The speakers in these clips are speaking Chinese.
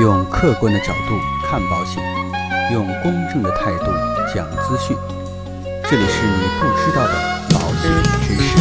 用客观的角度看保险，用公正的态度讲资讯。这里是你不知道的保险知识。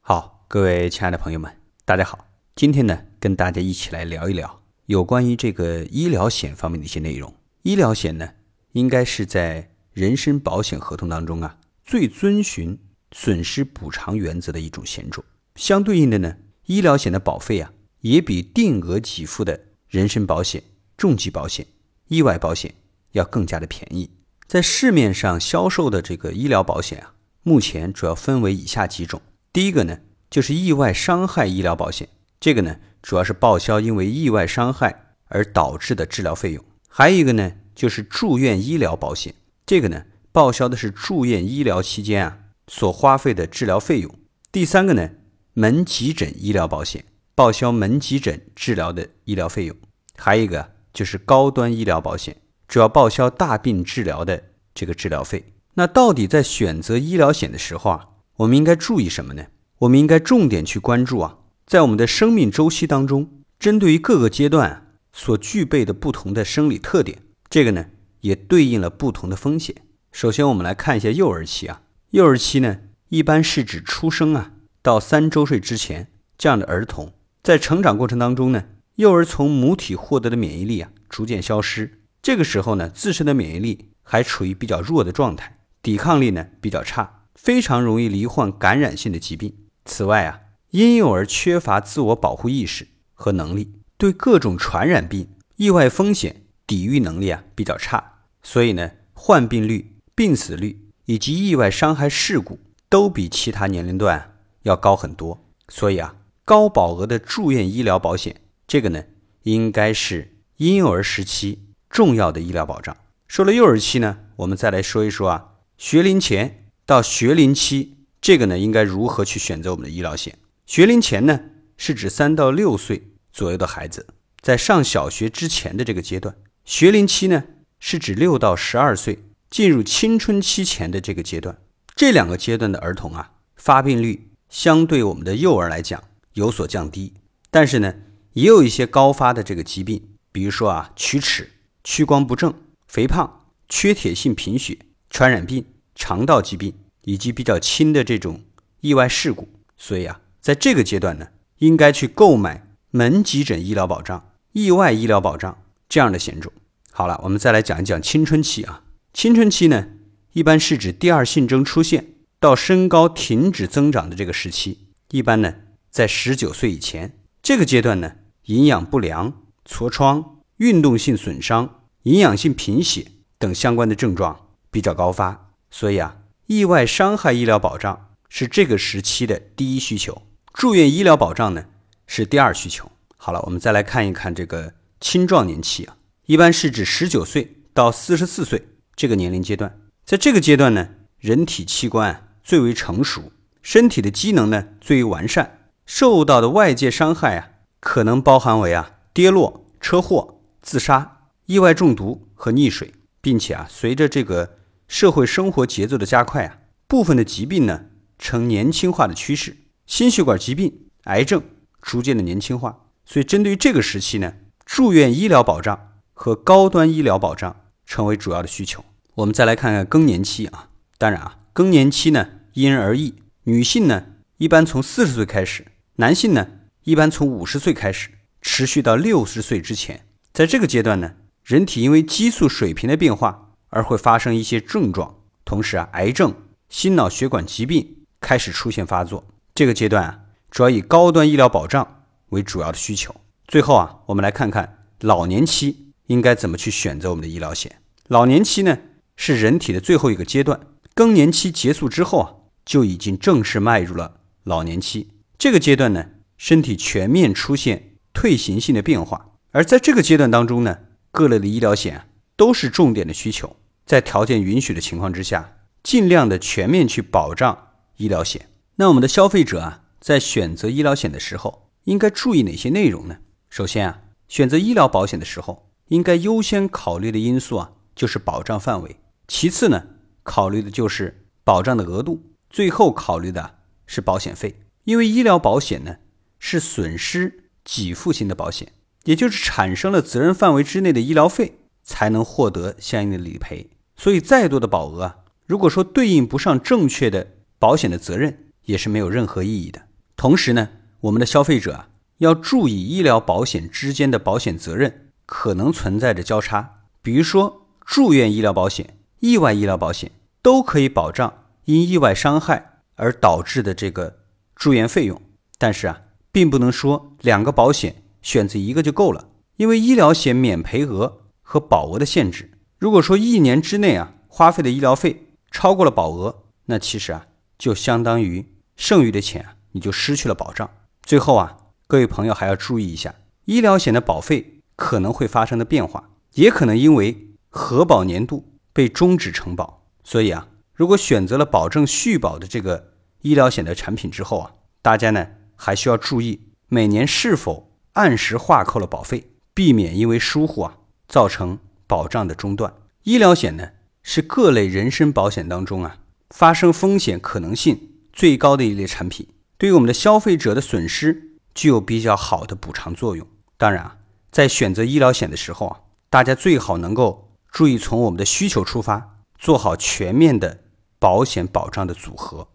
好，各位亲爱的朋友们，大家好。今天呢，跟大家一起来聊一聊有关于这个医疗险方面的一些内容。医疗险呢，应该是在人身保险合同当中啊，最遵循损失补偿原则的一种险种。相对应的呢，医疗险的保费啊，也比定额给付的人身保险、重疾保险、意外保险要更加的便宜。在市面上销售的这个医疗保险啊，目前主要分为以下几种。第一个呢，就是意外伤害医疗保险，这个呢，主要是报销因为意外伤害而导致的治疗费用。还有一个呢，就是住院医疗保险，这个呢，报销的是住院医疗期间啊所花费的治疗费用。第三个呢，门急诊医疗保险，报销门急诊治疗的医疗费用。还有一个就是高端医疗保险，主要报销大病治疗的这个治疗费。那到底在选择医疗险的时候啊，我们应该注意什么呢？我们应该重点去关注啊，在我们的生命周期当中，针对于各个阶段所具备的不同的生理特点，这个呢也对应了不同的风险。首先，我们来看一下幼儿期啊，幼儿期呢一般是指出生啊到三周岁之前这样的儿童，在成长过程当中呢，幼儿从母体获得的免疫力啊逐渐消失，这个时候呢，自身的免疫力还处于比较弱的状态，抵抗力呢比较差。非常容易罹患感染性的疾病。此外啊，婴幼儿缺乏自我保护意识和能力，对各种传染病、意外风险抵御能力啊比较差，所以呢，患病率、病死率以及意外伤害事故都比其他年龄段要高很多。所以啊，高保额的住院医疗保险，这个呢，应该是婴幼儿时期重要的医疗保障。说了幼儿期呢，我们再来说一说啊，学龄前。到学龄期，这个呢应该如何去选择我们的医疗险？学龄前呢是指三到六岁左右的孩子，在上小学之前的这个阶段；学龄期呢是指六到十二岁进入青春期前的这个阶段。这两个阶段的儿童啊，发病率相对我们的幼儿来讲有所降低，但是呢也有一些高发的这个疾病，比如说啊龋齿、屈光不正、肥胖、缺铁性贫血、传染病。肠道疾病以及比较轻的这种意外事故，所以啊，在这个阶段呢，应该去购买门急诊医疗保障、意外医疗保障这样的险种。好了，我们再来讲一讲青春期啊。青春期呢，一般是指第二性征出现到身高停止增长的这个时期，一般呢在十九岁以前。这个阶段呢，营养不良、痤疮、运动性损伤、营养性贫血等相关的症状比较高发。所以啊，意外伤害医疗保障是这个时期的第一需求，住院医疗保障呢是第二需求。好了，我们再来看一看这个青壮年期啊，一般是指十九岁到四十四岁这个年龄阶段。在这个阶段呢，人体器官最为成熟，身体的机能呢最为完善，受到的外界伤害啊，可能包含为啊跌落、车祸、自杀、意外中毒和溺水，并且啊，随着这个。社会生活节奏的加快啊，部分的疾病呢呈年轻化的趋势，心血管疾病、癌症逐渐的年轻化。所以，针对于这个时期呢，住院医疗保障和高端医疗保障成为主要的需求。我们再来看看更年期啊，当然啊，更年期呢因人而异，女性呢一般从四十岁开始，男性呢一般从五十岁开始，持续到六十岁之前。在这个阶段呢，人体因为激素水平的变化。而会发生一些症状，同时啊，癌症、心脑血管疾病开始出现发作。这个阶段啊，主要以高端医疗保障为主要的需求。最后啊，我们来看看老年期应该怎么去选择我们的医疗险。老年期呢，是人体的最后一个阶段，更年期结束之后啊，就已经正式迈入了老年期。这个阶段呢，身体全面出现退行性的变化，而在这个阶段当中呢，各类的医疗险都是重点的需求。在条件允许的情况之下，尽量的全面去保障医疗险。那我们的消费者啊，在选择医疗险的时候，应该注意哪些内容呢？首先啊，选择医疗保险的时候，应该优先考虑的因素啊，就是保障范围；其次呢，考虑的就是保障的额度；最后考虑的是保险费，因为医疗保险呢是损失给付型的保险，也就是产生了责任范围之内的医疗费才能获得相应的理赔。所以再多的保额啊，如果说对应不上正确的保险的责任，也是没有任何意义的。同时呢，我们的消费者啊要注意医疗保险之间的保险责任可能存在着交叉，比如说住院医疗保险、意外医疗保险都可以保障因意外伤害而导致的这个住院费用，但是啊，并不能说两个保险选择一个就够了，因为医疗险免赔额和保额的限制，如果说一年之内啊花费的医疗费超过了保额，那其实啊就相当于剩余的钱啊。你就失去了保障。最后啊，各位朋友还要注意一下，医疗险的保费可能会发生的变化，也可能因为核保年度被终止承保。所以啊，如果选择了保证续保的这个医疗险的产品之后啊，大家呢还需要注意每年是否按时划扣了保费，避免因为疏忽啊造成保障的中断。医疗险呢是各类人身保险当中啊发生风险可能性最高的一类产品。对于我们的消费者的损失具有比较好的补偿作用。当然啊，在选择医疗险的时候啊，大家最好能够注意从我们的需求出发，做好全面的保险保障的组合，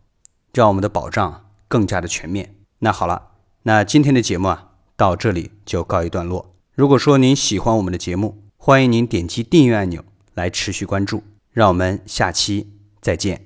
让我们的保障更加的全面。那好了，那今天的节目啊，到这里就告一段落。如果说您喜欢我们的节目，欢迎您点击订阅按钮来持续关注。让我们下期再见。